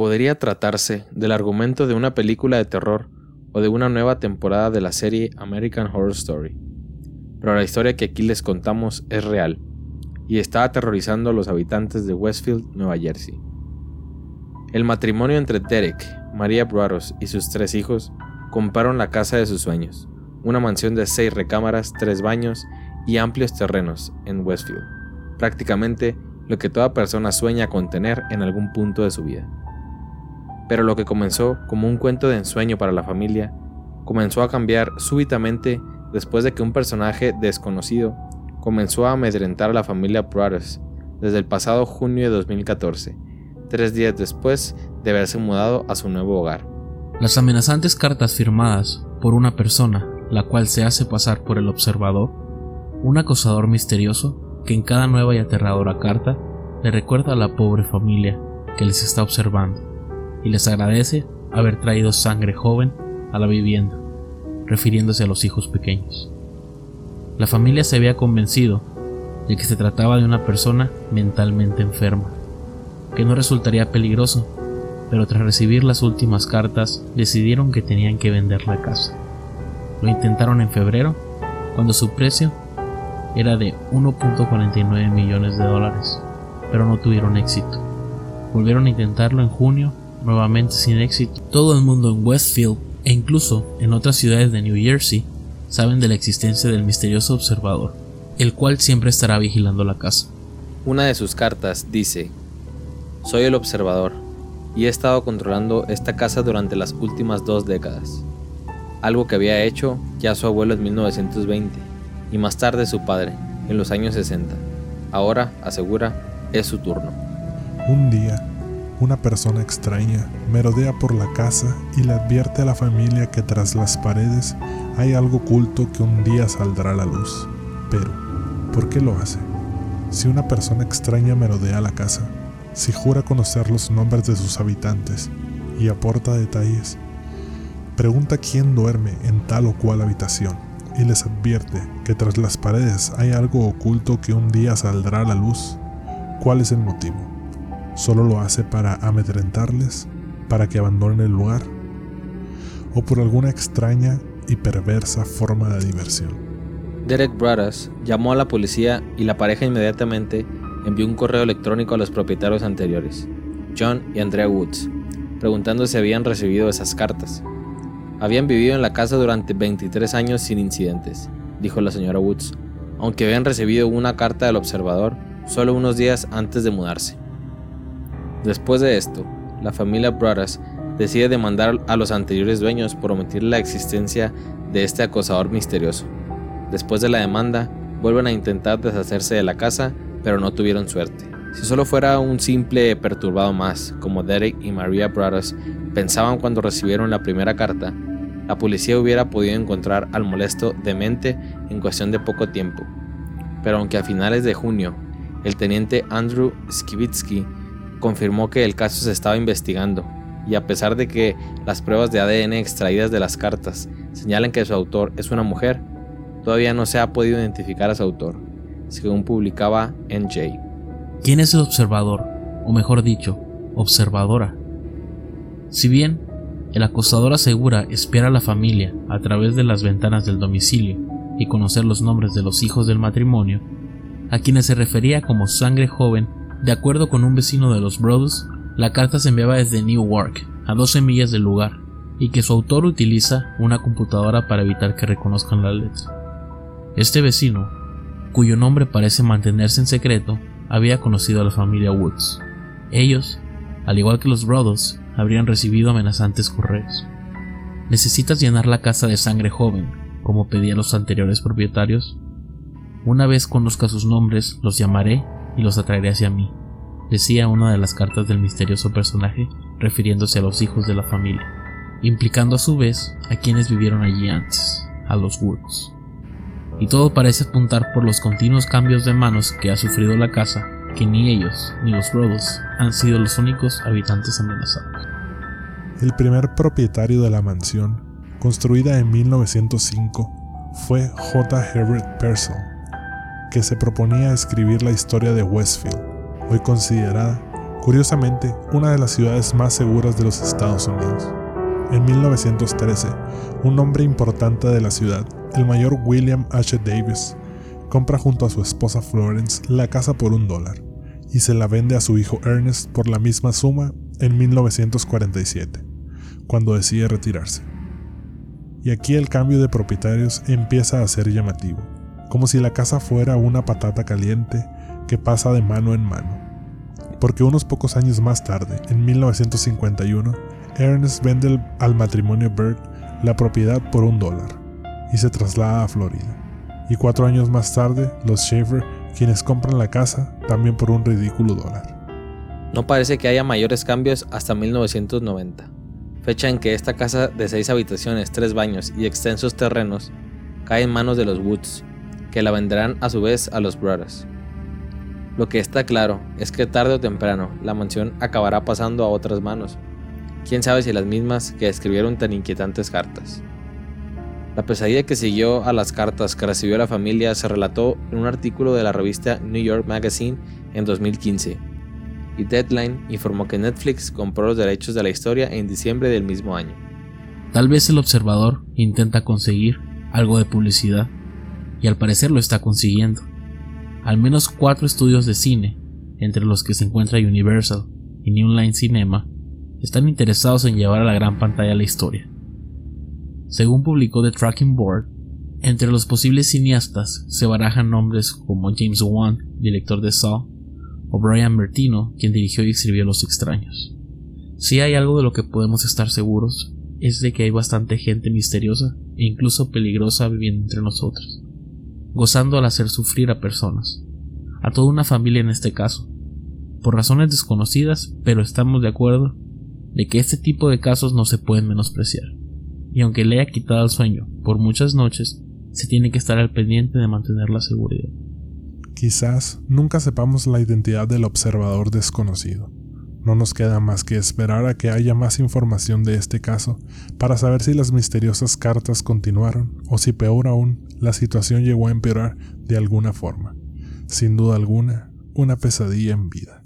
Podría tratarse del argumento de una película de terror o de una nueva temporada de la serie American Horror Story. Pero la historia que aquí les contamos es real y está aterrorizando a los habitantes de Westfield, Nueva Jersey. El matrimonio entre Derek, María Broaddus y sus tres hijos compraron la casa de sus sueños, una mansión de seis recámaras, tres baños y amplios terrenos en Westfield, prácticamente lo que toda persona sueña con tener en algún punto de su vida. Pero lo que comenzó como un cuento de ensueño para la familia, comenzó a cambiar súbitamente después de que un personaje desconocido comenzó a amedrentar a la familia Brothers desde el pasado junio de 2014, tres días después de haberse mudado a su nuevo hogar. Las amenazantes cartas firmadas por una persona, la cual se hace pasar por el observador, un acosador misterioso que en cada nueva y aterradora carta le recuerda a la pobre familia que les está observando y les agradece haber traído sangre joven a la vivienda, refiriéndose a los hijos pequeños. La familia se había convencido de que se trataba de una persona mentalmente enferma, que no resultaría peligroso, pero tras recibir las últimas cartas decidieron que tenían que vender la casa. Lo intentaron en febrero, cuando su precio era de 1.49 millones de dólares, pero no tuvieron éxito. Volvieron a intentarlo en junio nuevamente sin éxito. Todo el mundo en Westfield e incluso en otras ciudades de New Jersey saben de la existencia del misterioso observador, el cual siempre estará vigilando la casa. Una de sus cartas dice, Soy el observador y he estado controlando esta casa durante las últimas dos décadas, algo que había hecho ya su abuelo en 1920 y más tarde su padre en los años 60. Ahora, asegura, es su turno. Un día, una persona extraña merodea por la casa y le advierte a la familia que tras las paredes hay algo oculto que un día saldrá a la luz. Pero, ¿por qué lo hace? Si una persona extraña merodea la casa, si jura conocer los nombres de sus habitantes y aporta detalles, pregunta quién duerme en tal o cual habitación y les advierte que tras las paredes hay algo oculto que un día saldrá a la luz, ¿cuál es el motivo? Solo lo hace para amedrentarles, para que abandonen el lugar, o por alguna extraña y perversa forma de diversión. Derek Brothers llamó a la policía y la pareja inmediatamente envió un correo electrónico a los propietarios anteriores, John y Andrea Woods, preguntando si habían recibido esas cartas. Habían vivido en la casa durante 23 años sin incidentes, dijo la señora Woods, aunque habían recibido una carta del observador solo unos días antes de mudarse. Después de esto, la familia Brothers decide demandar a los anteriores dueños por omitir la existencia de este acosador misterioso. Después de la demanda, vuelven a intentar deshacerse de la casa, pero no tuvieron suerte. Si solo fuera un simple perturbado más, como Derek y Maria Brothers pensaban cuando recibieron la primera carta, la policía hubiera podido encontrar al molesto demente en cuestión de poco tiempo. Pero aunque a finales de junio, el teniente Andrew Skibitsky confirmó que el caso se estaba investigando y a pesar de que las pruebas de ADN extraídas de las cartas señalan que su autor es una mujer, todavía no se ha podido identificar a su autor, según publicaba NJ. ¿Quién es el observador? O mejor dicho, observadora. Si bien el acosador asegura espiar a la familia a través de las ventanas del domicilio y conocer los nombres de los hijos del matrimonio, a quienes se refería como sangre joven de acuerdo con un vecino de los Brothers, la carta se enviaba desde Newark, a 12 millas del lugar, y que su autor utiliza una computadora para evitar que reconozcan la letra. Este vecino, cuyo nombre parece mantenerse en secreto, había conocido a la familia Woods. Ellos, al igual que los Brothers, habrían recibido amenazantes correos. ¿Necesitas llenar la casa de sangre joven, como pedían los anteriores propietarios? Una vez conozca sus nombres, los llamaré y los atraeré hacia mí, decía una de las cartas del misterioso personaje refiriéndose a los hijos de la familia, implicando a su vez a quienes vivieron allí antes, a los Woods. Y todo parece apuntar por los continuos cambios de manos que ha sufrido la casa, que ni ellos ni los Brothers han sido los únicos habitantes amenazados. El primer propietario de la mansión, construida en 1905, fue J. Herbert Pearsall, que se proponía escribir la historia de Westfield, hoy considerada curiosamente una de las ciudades más seguras de los Estados Unidos. En 1913, un hombre importante de la ciudad, el mayor William H. Davis, compra junto a su esposa Florence la casa por un dólar y se la vende a su hijo Ernest por la misma suma en 1947, cuando decide retirarse. Y aquí el cambio de propietarios empieza a ser llamativo, como si la casa fuera una patata caliente que pasa de mano en mano. Porque unos pocos años más tarde, en 1951, Ernest vende al matrimonio Bird la propiedad por un dólar y se traslada a Florida. Y cuatro años más tarde, los Schaefer quienes compran la casa también por un ridículo dólar. No parece que haya mayores cambios hasta 1990, fecha en que esta casa de seis habitaciones, tres baños y extensos terrenos cae en manos de los Woods, que la venderán a su vez a los Brothers. Lo que está claro es que tarde o temprano la mansión acabará pasando a otras manos, quién sabe si las mismas que escribieron tan inquietantes cartas. La pesadilla que siguió a las cartas que recibió la familia se relató en un artículo de la revista New York Magazine en 2015, y Deadline informó que Netflix compró los derechos de la historia en diciembre del mismo año. Tal vez el observador intenta conseguir algo de publicidad, y al parecer lo está consiguiendo. Al menos cuatro estudios de cine, entre los que se encuentra Universal y New Line Cinema, están interesados en llevar a la gran pantalla la historia. Según publicó The Tracking Board, entre los posibles cineastas se barajan nombres como James Wan, director de Saw, o Brian Bertino, quien dirigió y escribió Los Extraños. Si hay algo de lo que podemos estar seguros, es de que hay bastante gente misteriosa e incluso peligrosa viviendo entre nosotros, gozando al hacer sufrir a personas, a toda una familia en este caso, por razones desconocidas, pero estamos de acuerdo de que este tipo de casos no se pueden menospreciar y aunque le haya quitado el sueño por muchas noches, se tiene que estar al pendiente de mantener la seguridad. Quizás nunca sepamos la identidad del observador desconocido. No nos queda más que esperar a que haya más información de este caso para saber si las misteriosas cartas continuaron o si peor aún la situación llegó a empeorar de alguna forma. Sin duda alguna, una pesadilla en vida.